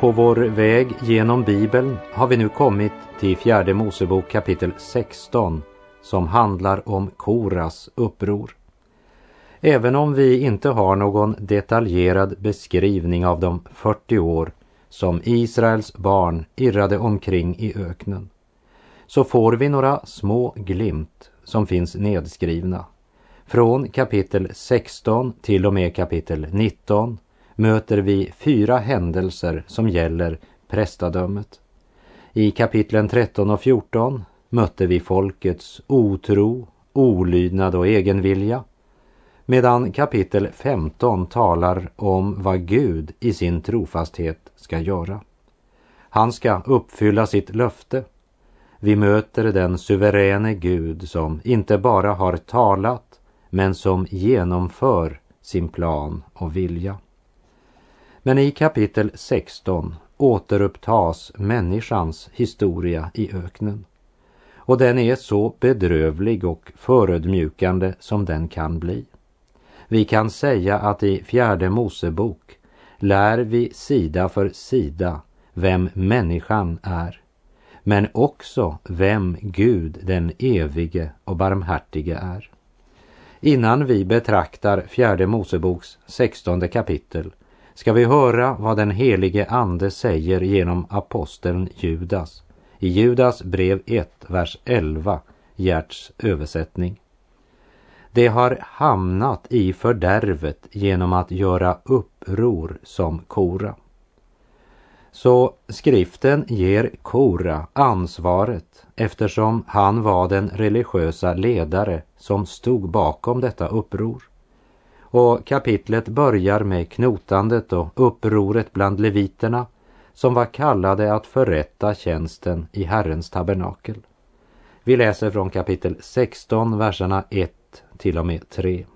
På vår väg genom Bibeln har vi nu kommit till fjärde Mosebok kapitel 16 som handlar om Koras uppror. Även om vi inte har någon detaljerad beskrivning av de 40 år som Israels barn irrade omkring i öknen så får vi några små glimt som finns nedskrivna. Från kapitel 16 till och med kapitel 19 möter vi fyra händelser som gäller prästadömet. I kapitlen 13 och 14 mötte vi folkets otro, olydnad och egenvilja. Medan kapitel 15 talar om vad Gud i sin trofasthet ska göra. Han ska uppfylla sitt löfte. Vi möter den suveräne Gud som inte bara har talat men som genomför sin plan och vilja. Men i kapitel 16 återupptas människans historia i öknen. Och den är så bedrövlig och förödmjukande som den kan bli. Vi kan säga att i fjärde Mosebok lär vi sida för sida vem människan är, men också vem Gud den evige och barmhärtige är. Innan vi betraktar fjärde Moseboks sextonde kapitel ska vi höra vad den helige Ande säger genom aposteln Judas i Judas brev 1, vers 11, Gerts översättning. Det har hamnat i fördärvet genom att göra uppror som Kora. Så skriften ger Kora ansvaret eftersom han var den religiösa ledare som stod bakom detta uppror. Och kapitlet börjar med knotandet och upproret bland leviterna som var kallade att förrätta tjänsten i Herrens tabernakel. Vi läser från kapitel 16, verserna 1 till och med 3.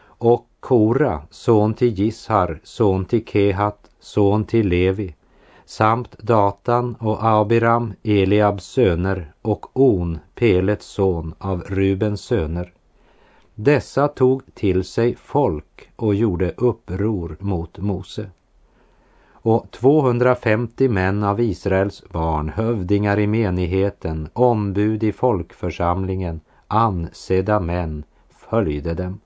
Och Kora, son till Gishar, son till Kehat, son till Levi, samt Datan och Abiram, Eliabs söner och On, Pelets son av Rubens söner, dessa tog till sig folk och gjorde uppror mot Mose. Och 250 män av Israels barn, hövdingar i menigheten, ombud i folkförsamlingen, ansedda män, följde dem.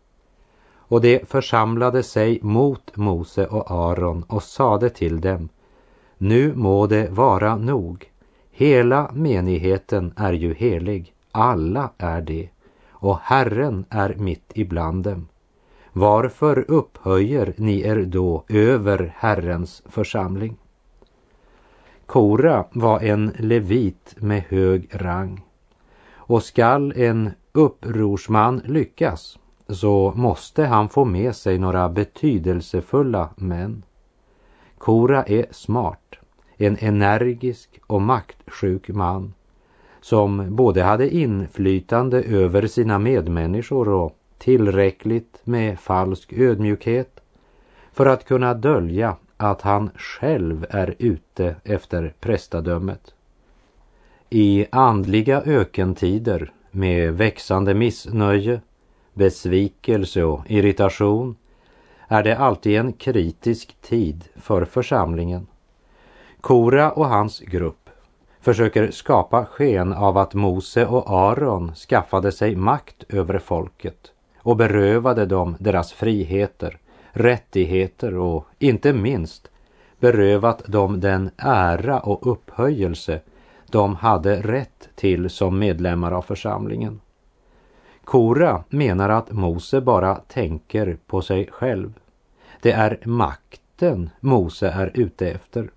Och de församlade sig mot Mose och Aron och sade till dem, nu må det vara nog. Hela menigheten är ju helig, alla är det och Herren är mitt ibland dem. Varför upphöjer ni er då över Herrens församling? Kora var en levit med hög rang. Och skall en upprorsman lyckas så måste han få med sig några betydelsefulla män. Kora är smart, en energisk och maktsjuk man som både hade inflytande över sina medmänniskor och tillräckligt med falsk ödmjukhet för att kunna dölja att han själv är ute efter prästadömet. I andliga ökentider med växande missnöje, besvikelse och irritation är det alltid en kritisk tid för församlingen. Kora och hans grupp försöker skapa sken av att Mose och Aron skaffade sig makt över folket och berövade dem deras friheter, rättigheter och inte minst berövat dem den ära och upphöjelse de hade rätt till som medlemmar av församlingen. Kora menar att Mose bara tänker på sig själv. Det är makten Mose är ute efter.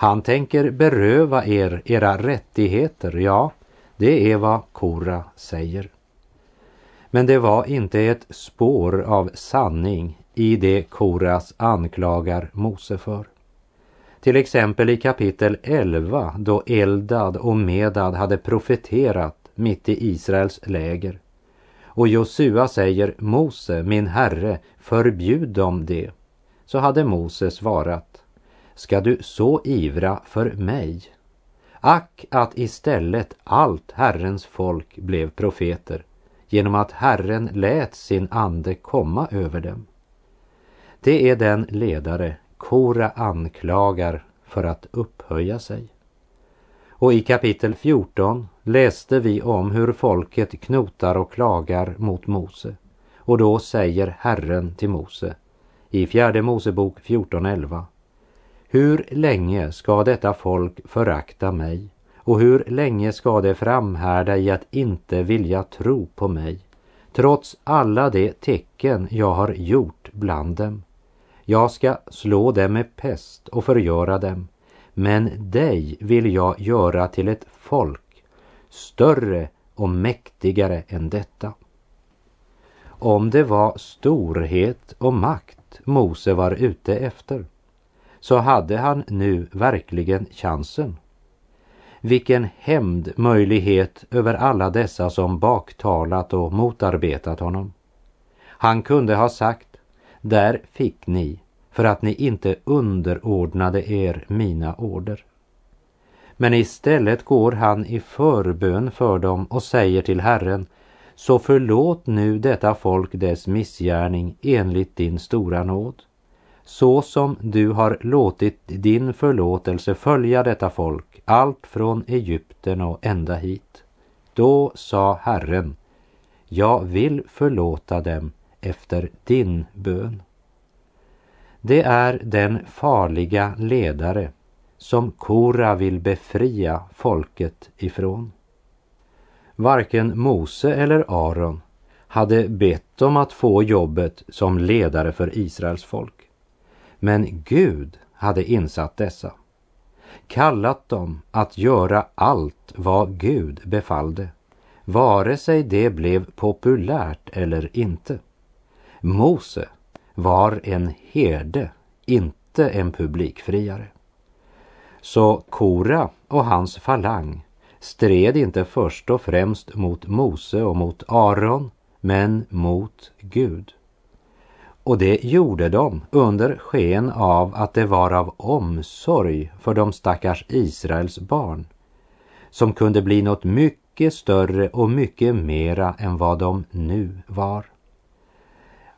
Han tänker beröva er era rättigheter, ja, det är vad Kora säger. Men det var inte ett spår av sanning i det Koras anklagar Mose för. Till exempel i kapitel 11 då Eldad och Medad hade profeterat mitt i Israels läger. Och Josua säger Mose, min herre, förbjud dem det. Så hade Mose svarat, ska du så ivra för mig? Ack att istället allt Herrens folk blev profeter genom att Herren lät sin ande komma över dem. Det är den ledare Kora anklagar för att upphöja sig. Och i kapitel 14 läste vi om hur folket knotar och klagar mot Mose. Och då säger Herren till Mose i fjärde Mosebok 14.11. Hur länge ska detta folk förakta mig och hur länge ska det framhärda i att inte vilja tro på mig trots alla de tecken jag har gjort bland dem? Jag ska slå dem med pest och förgöra dem men dig vill jag göra till ett folk större och mäktigare än detta. Om det var storhet och makt Mose var ute efter så hade han nu verkligen chansen. Vilken hämndmöjlighet över alla dessa som baktalat och motarbetat honom. Han kunde ha sagt, där fick ni för att ni inte underordnade er mina order. Men istället går han i förbön för dem och säger till Herren, så förlåt nu detta folk dess missgärning enligt din stora nåd, så som du har låtit din förlåtelse följa detta folk, allt från Egypten och ända hit. Då sa Herren, jag vill förlåta dem efter din bön. Det är den farliga ledare som Kora vill befria folket ifrån. Varken Mose eller Aron hade bett om att få jobbet som ledare för Israels folk. Men Gud hade insatt dessa, kallat dem att göra allt vad Gud befallde, vare sig det blev populärt eller inte. Mose var en herde, inte en publikfriare. Så Kora och hans falang stred inte först och främst mot Mose och mot Aron, men mot Gud. Och det gjorde de under sken av att det var av omsorg för de stackars Israels barn som kunde bli något mycket större och mycket mera än vad de nu var.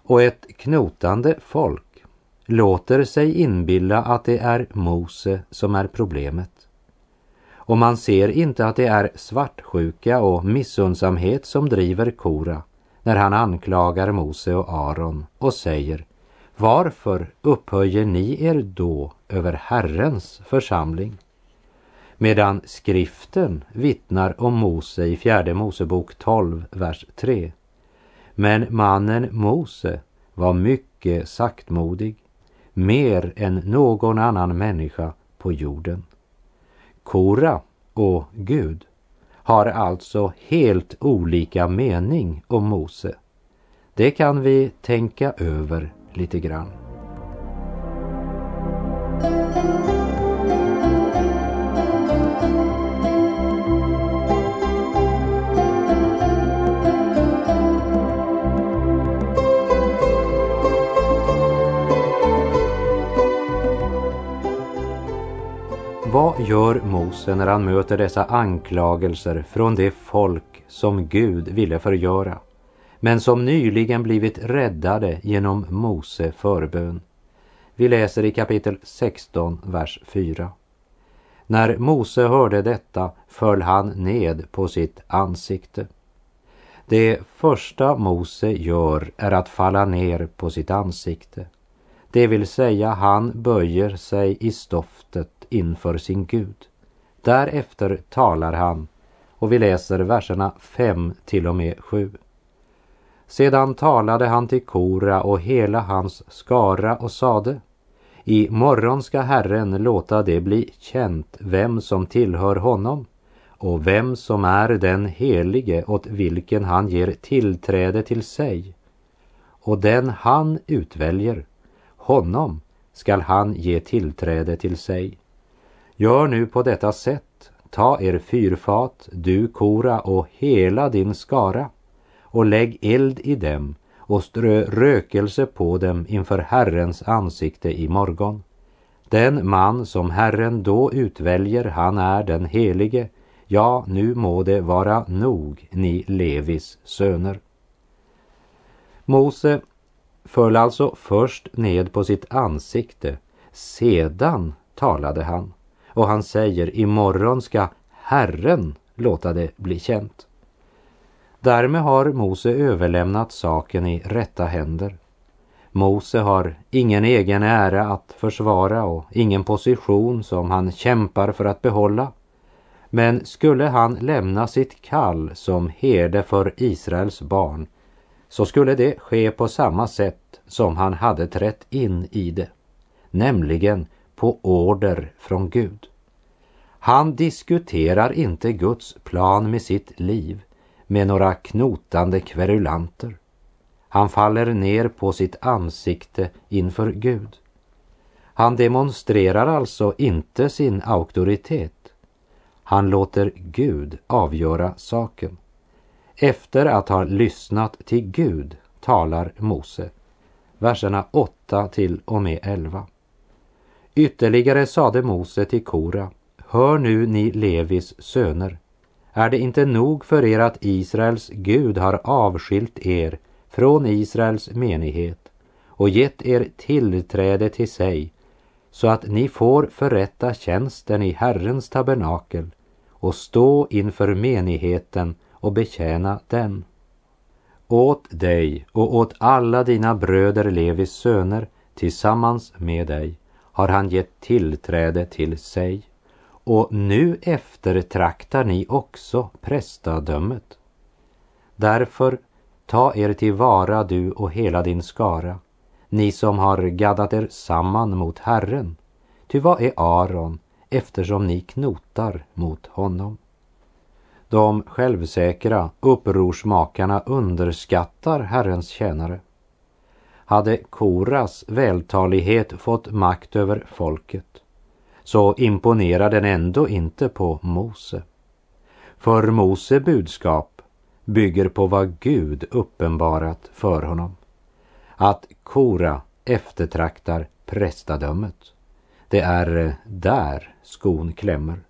Och ett knotande folk låter sig inbilla att det är Mose som är problemet. Och man ser inte att det är svartsjuka och missundsamhet som driver Kora när han anklagar Mose och Aron och säger Varför upphöjer ni er då över Herrens församling? Medan skriften vittnar om Mose i fjärde Mosebok 12, vers 3. Men mannen Mose var mycket saktmodig, mer än någon annan människa på jorden. Kora och Gud har alltså helt olika mening om Mose. Det kan vi tänka över lite grann. Vad gör Mose när han möter dessa anklagelser från det folk som Gud ville förgöra, men som nyligen blivit räddade genom Mose förbön? Vi läser i kapitel 16, vers 4. När Mose hörde detta föll han ned på sitt ansikte. Det första Mose gör är att falla ner på sitt ansikte. Det vill säga han böjer sig i stoftet inför sin Gud. Därefter talar han och vi läser verserna 5 till och med 7. Sedan talade han till Kora och hela hans skara och sade I morgon ska Herren låta det bli känt vem som tillhör honom och vem som är den helige åt vilken han ger tillträde till sig. Och den han utväljer, honom skall han ge tillträde till sig. Gör nu på detta sätt, ta er fyrfat, du Kora och hela din skara och lägg eld i dem och strö rökelse på dem inför Herrens ansikte i morgon. Den man som Herren då utväljer, han är den helige. Ja, nu må det vara nog, ni Levis söner. Mose föll alltså först ned på sitt ansikte, sedan talade han. Och han säger, imorgon ska Herren låta det bli känt. Därmed har Mose överlämnat saken i rätta händer. Mose har ingen egen ära att försvara och ingen position som han kämpar för att behålla. Men skulle han lämna sitt kall som herde för Israels barn så skulle det ske på samma sätt som han hade trätt in i det, nämligen på order från Gud. Han diskuterar inte Guds plan med sitt liv med några knotande kverulanter. Han faller ner på sitt ansikte inför Gud. Han demonstrerar alltså inte sin auktoritet. Han låter Gud avgöra saken. Efter att ha lyssnat till Gud talar Mose, verserna 8 till och med 11. Ytterligare sade Mose till Kora, hör nu ni Levis söner, är det inte nog för er att Israels Gud har avskilt er från Israels menighet och gett er tillträde till sig så att ni får förrätta tjänsten i Herrens tabernakel och stå inför menigheten och betjäna den. Åt dig och åt alla dina bröder Levis söner tillsammans med dig har han gett tillträde till sig och nu eftertraktar ni också prästadömet. Därför ta er tillvara du och hela din skara, ni som har gaddat er samman mot Herren. Ty vad är Aron eftersom ni knotar mot honom? De självsäkra upprorsmakarna underskattar Herrens tjänare. Hade Koras vältalighet fått makt över folket så imponerar den ändå inte på Mose. För Mose budskap bygger på vad Gud uppenbarat för honom. Att Kora eftertraktar prästadömet. Det är där skon klämmer.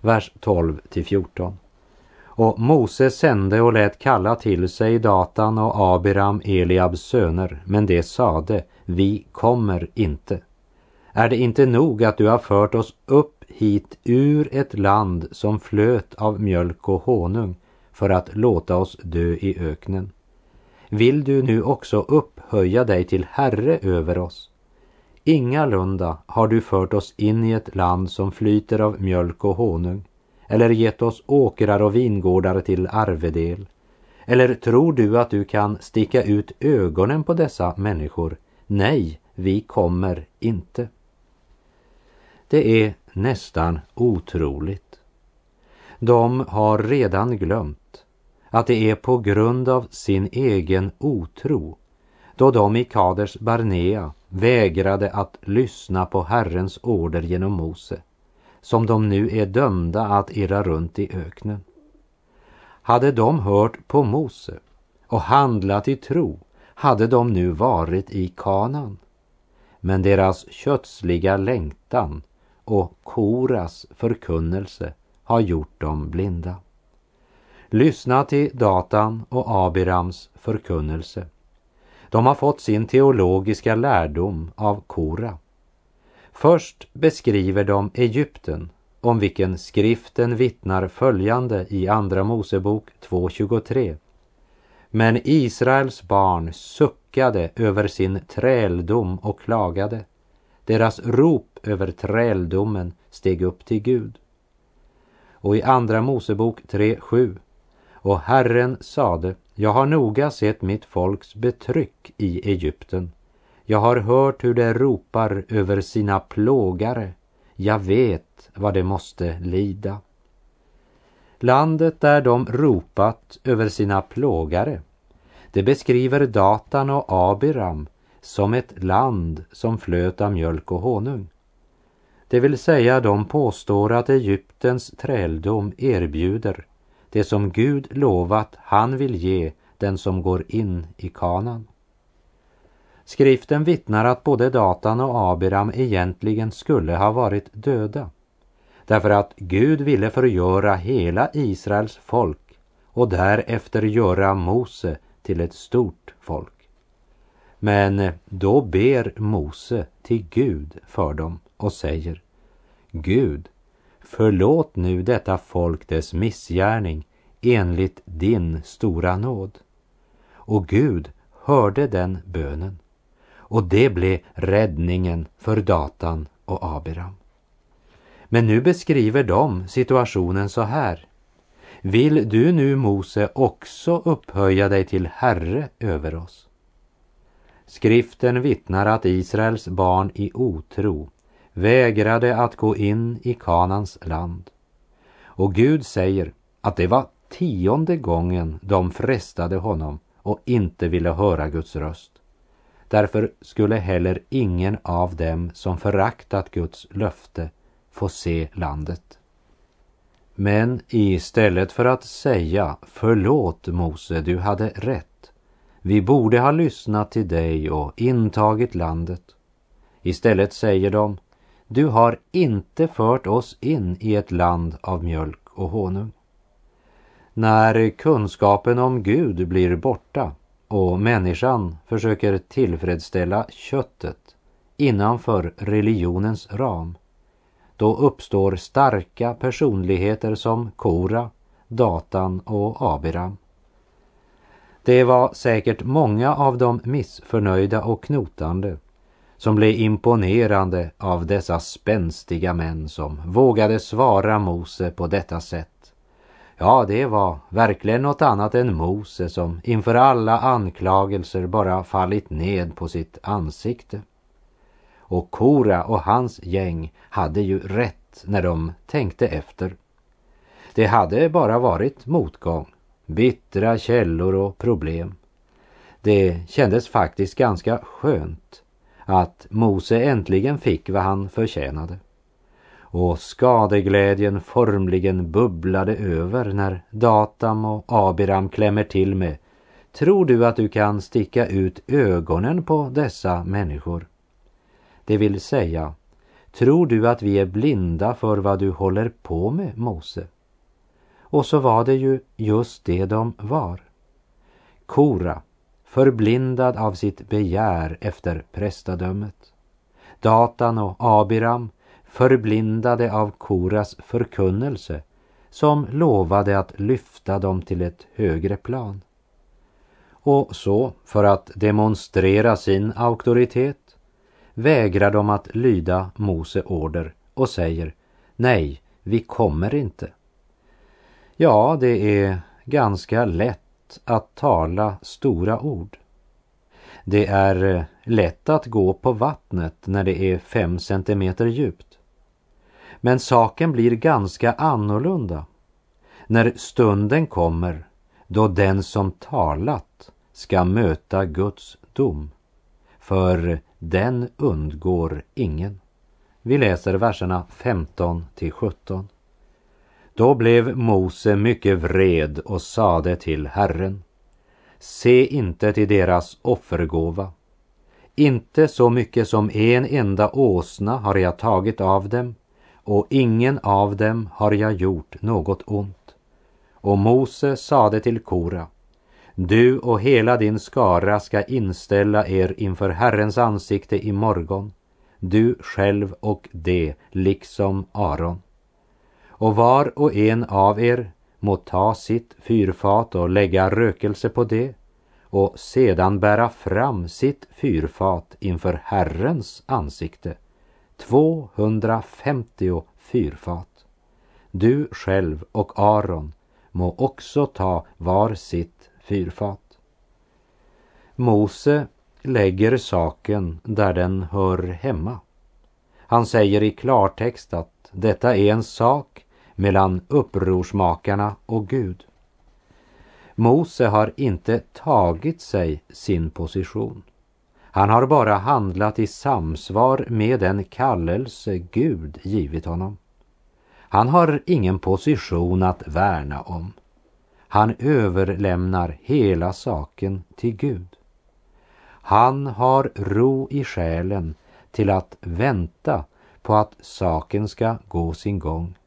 Vers 12 till 14. Och Mose sände och lät kalla till sig Datan och Abiram, Eliabs söner, men det sade, vi kommer inte. Är det inte nog att du har fört oss upp hit ur ett land som flöt av mjölk och honung för att låta oss dö i öknen? Vill du nu också upphöja dig till herre över oss? Ingalunda har du fört oss in i ett land som flyter av mjölk och honung eller gett oss åkrar och vingårdar till arvedel. Eller tror du att du kan sticka ut ögonen på dessa människor? Nej, vi kommer inte. Det är nästan otroligt. De har redan glömt att det är på grund av sin egen otro då de i Kaders Barnea vägrade att lyssna på Herrens order genom Mose som de nu är dömda att irra runt i öknen. Hade de hört på Mose och handlat i tro hade de nu varit i kanan. Men deras kötsliga längtan och Koras förkunnelse har gjort dem blinda. Lyssna till Datan och Abirams förkunnelse. De har fått sin teologiska lärdom av Kora. Först beskriver de Egypten, om vilken skriften vittnar följande i Andra Mosebok 2.23. Men Israels barn suckade över sin träldom och klagade. Deras rop över träldomen steg upp till Gud. Och i Andra Mosebok 3.7. Och Herren sade, jag har noga sett mitt folks betryck i Egypten. Jag har hört hur de ropar över sina plågare. Jag vet vad de måste lida. Landet där de ropat över sina plågare, det beskriver Datan och Abiram som ett land som flöt av mjölk och honung. Det vill säga de påstår att Egyptens träldom erbjuder det som Gud lovat han vill ge den som går in i kanan. Skriften vittnar att både Datan och Abiram egentligen skulle ha varit döda. Därför att Gud ville förgöra hela Israels folk och därefter göra Mose till ett stort folk. Men då ber Mose till Gud för dem och säger Gud, förlåt nu detta folk dess missgärning enligt din stora nåd. Och Gud hörde den bönen och det blev räddningen för Datan och Abiram. Men nu beskriver de situationen så här. Vill du nu, Mose, också upphöja dig till Herre över oss? Skriften vittnar att Israels barn i otro vägrade att gå in i Kanans land. Och Gud säger att det var tionde gången de frestade honom och inte ville höra Guds röst. Därför skulle heller ingen av dem som föraktat Guds löfte få se landet. Men istället för att säga förlåt Mose, du hade rätt. Vi borde ha lyssnat till dig och intagit landet. Istället säger de du har inte fört oss in i ett land av mjölk och honung. När kunskapen om Gud blir borta och människan försöker tillfredsställa köttet innanför religionens ram, då uppstår starka personligheter som Kora, Datan och Abiram. Det var säkert många av de missförnöjda och knotande som blev imponerande av dessa spänstiga män som vågade svara Mose på detta sätt. Ja, det var verkligen något annat än Mose som inför alla anklagelser bara fallit ned på sitt ansikte. Och Kora och hans gäng hade ju rätt när de tänkte efter. Det hade bara varit motgång, bittra källor och problem. Det kändes faktiskt ganska skönt att Mose äntligen fick vad han förtjänade. Och skadeglädjen formligen bubblade över när Datam och Abiram klämmer till med Tror du att du kan sticka ut ögonen på dessa människor? Det vill säga, tror du att vi är blinda för vad du håller på med, Mose? Och så var det ju just det de var. Kora, förblindad av sitt begär efter prästadömet. Datan och Abiram förblindade av Koras förkunnelse som lovade att lyfta dem till ett högre plan. Och så, för att demonstrera sin auktoritet, vägrar de att lyda Mose order och säger nej, vi kommer inte. Ja, det är ganska lätt att tala stora ord. Det är eh, lätt att gå på vattnet när det är fem centimeter djupt. Men saken blir ganska annorlunda när stunden kommer då den som talat ska möta Guds dom. För den undgår ingen. Vi läser verserna 15 till 17. Då blev Mose mycket vred och sade till Herren Se inte till deras offergåva. Inte så mycket som en enda åsna har jag tagit av dem och ingen av dem har jag gjort något ont. Och Mose sade till Kora Du och hela din skara ska inställa er inför Herrens ansikte i morgon, du själv och de, liksom Aron och var och en av er må ta sitt fyrfat och lägga rökelse på det och sedan bära fram sitt fyrfat inför Herrens ansikte, 250 fyrfat. Du själv och Aron må också ta var sitt fyrfat. Mose lägger saken där den hör hemma. Han säger i klartext att detta är en sak mellan upprorsmakarna och Gud. Mose har inte tagit sig sin position. Han har bara handlat i samsvar med den kallelse Gud givit honom. Han har ingen position att värna om. Han överlämnar hela saken till Gud. Han har ro i själen till att vänta på att saken ska gå sin gång.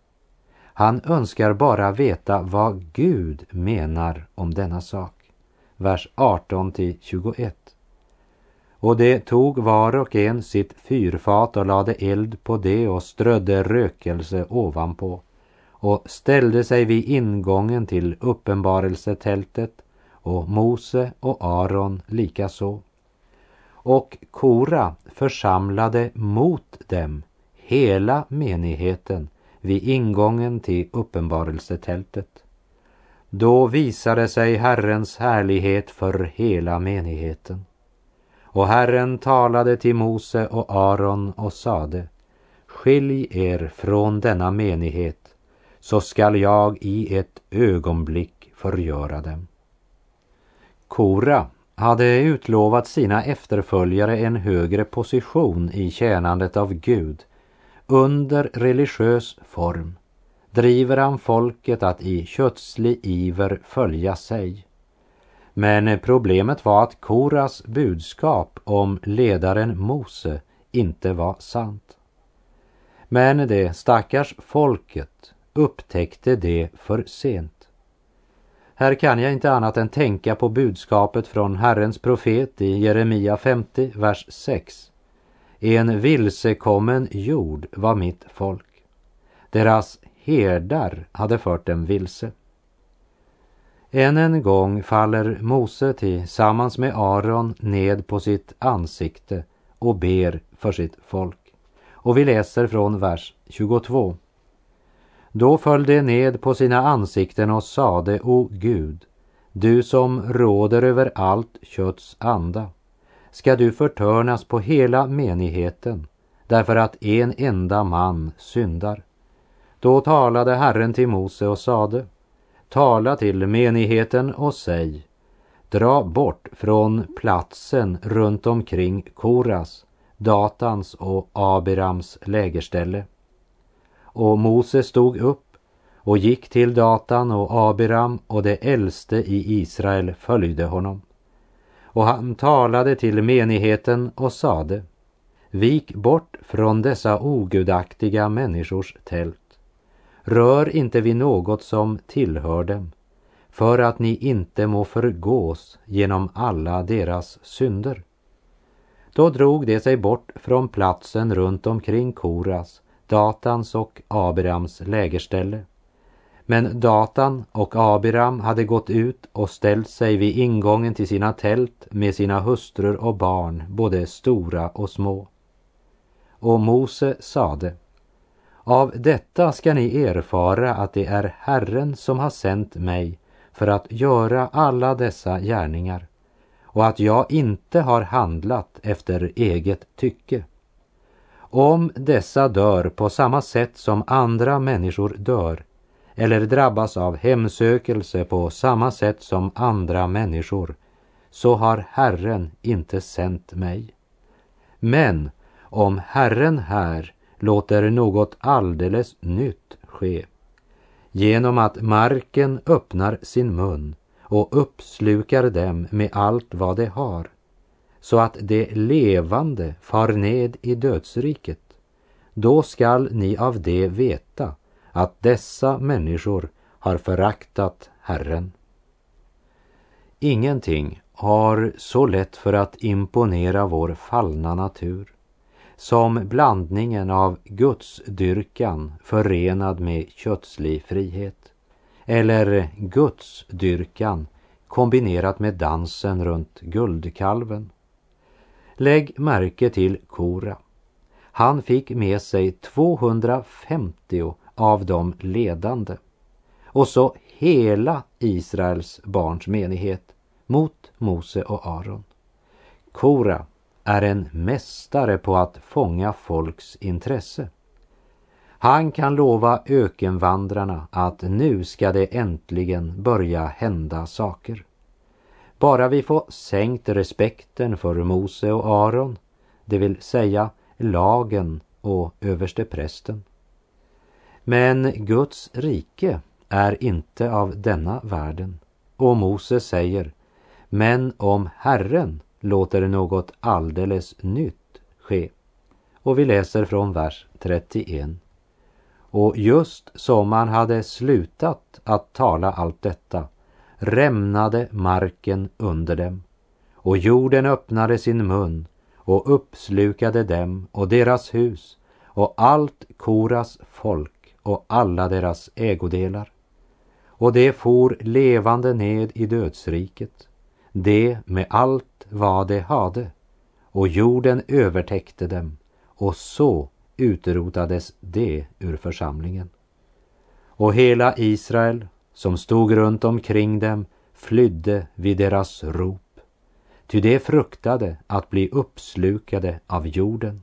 Han önskar bara veta vad Gud menar om denna sak. Vers 18 till 21. Och det tog var och en sitt fyrfat och lade eld på det och strödde rökelse ovanpå och ställde sig vid ingången till uppenbarelsetältet och Mose och Aron likaså. Och Kora församlade mot dem hela menigheten vid ingången till uppenbarelsetältet. Då visade sig Herrens härlighet för hela menigheten. Och Herren talade till Mose och Aron och sade Skilj er från denna menighet så skall jag i ett ögonblick förgöra dem. Kora hade utlovat sina efterföljare en högre position i tjänandet av Gud under religiös form driver han folket att i kötslig iver följa sig. Men problemet var att Koras budskap om ledaren Mose inte var sant. Men det stackars folket upptäckte det för sent. Här kan jag inte annat än tänka på budskapet från Herrens profet i Jeremia 50, vers 6. En vilsekommen jord var mitt folk. Deras herdar hade fört dem vilse. Än en gång faller Mose tillsammans med Aron ned på sitt ansikte och ber för sitt folk. Och vi läser från vers 22. Då föll de ned på sina ansikten och sade, O Gud, du som råder över allt kötts anda, ska du förtörnas på hela menigheten därför att en enda man syndar. Då talade Herren till Mose och sade Tala till menigheten och säg Dra bort från platsen runt omkring Koras, Datans och Abirams lägerställe. Och Mose stod upp och gick till Datan och Abiram och det äldste i Israel följde honom. Och han talade till menigheten och sade Vik bort från dessa ogudaktiga människors tält Rör inte vid något som tillhör dem, för att ni inte må förgås genom alla deras synder. Då drog de sig bort från platsen runt omkring Koras, Datans och Abirams lägerställe. Men Datan och Abiram hade gått ut och ställt sig vid ingången till sina tält med sina hustrur och barn, både stora och små. Och Mose sade av detta ska ni erfara att det är Herren som har sänt mig för att göra alla dessa gärningar och att jag inte har handlat efter eget tycke. Om dessa dör på samma sätt som andra människor dör eller drabbas av hemsökelse på samma sätt som andra människor så har Herren inte sänt mig. Men om Herren här låter något alldeles nytt ske genom att marken öppnar sin mun och uppslukar dem med allt vad de har så att det levande far ned i dödsriket. Då skall ni av det veta att dessa människor har föraktat Herren. Ingenting har så lätt för att imponera vår fallna natur som blandningen av gudsdyrkan förenad med kötslig frihet eller gudsdyrkan kombinerat med dansen runt guldkalven. Lägg märke till Kora. Han fick med sig 250 av de ledande och så hela Israels barns menighet mot Mose och Aron. Kora är en mästare på att fånga folks intresse. Han kan lova ökenvandrarna att nu ska det äntligen börja hända saker. Bara vi får sänkt respekten för Mose och Aron, det vill säga lagen och översteprästen. Men Guds rike är inte av denna världen. Och Mose säger, men om Herren låter något alldeles nytt ske. Och vi läser från vers 31. Och just som man hade slutat att tala allt detta rämnade marken under dem och jorden öppnade sin mun och uppslukade dem och deras hus och allt Koras folk och alla deras ägodelar. Och det for levande ned i dödsriket, det med allt vad det hade, och jorden övertäckte dem, och så utrotades det ur församlingen. Och hela Israel, som stod runt omkring dem, flydde vid deras rop ty de fruktade att bli uppslukade av jorden.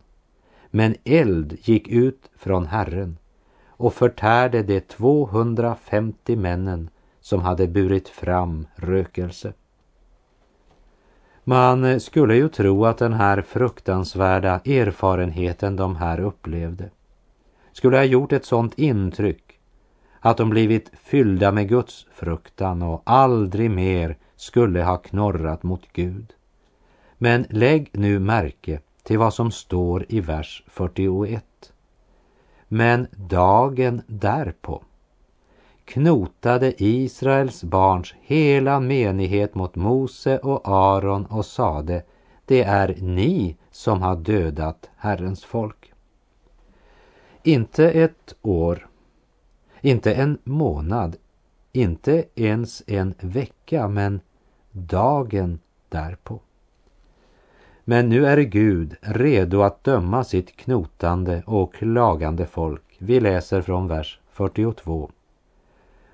Men eld gick ut från Herren och förtärde de 250 männen som hade burit fram rökelse. Man skulle ju tro att den här fruktansvärda erfarenheten de här upplevde skulle ha gjort ett sådant intryck att de blivit fyllda med Guds fruktan och aldrig mer skulle ha knorrat mot Gud. Men lägg nu märke till vad som står i vers 41. Men dagen därpå knotade Israels barns hela menighet mot Mose och Aron och sade det är ni som har dödat Herrens folk. Inte ett år, inte en månad, inte ens en vecka, men dagen därpå. Men nu är Gud redo att döma sitt knotande och klagande folk. Vi läser från vers 42.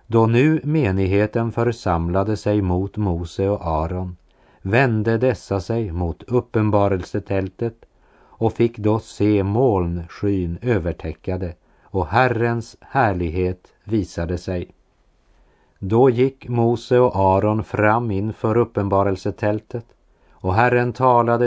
Då nu menigheten församlade sig mot Mose och Aron vände dessa sig mot uppenbarelsetältet och fick då se molnskyn övertäckade och Herrens härlighet visade sig. Då gick Mose och Aron fram inför uppenbarelsetältet och Herren talade